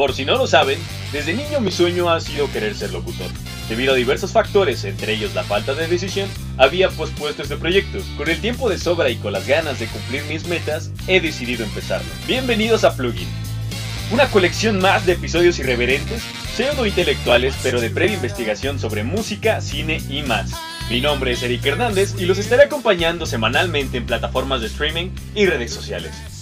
Por si no lo saben, desde niño mi sueño ha sido querer ser locutor. Debido a diversos factores, entre ellos la falta de decisión, había pospuesto este proyecto. Con el tiempo de sobra y con las ganas de cumplir mis metas, he decidido empezarlo. Bienvenidos a Plugin, una colección más de episodios irreverentes, pseudo-intelectuales, pero de previa investigación sobre música, cine y más. Mi nombre es Eric Hernández y los estaré acompañando semanalmente en plataformas de streaming y redes sociales.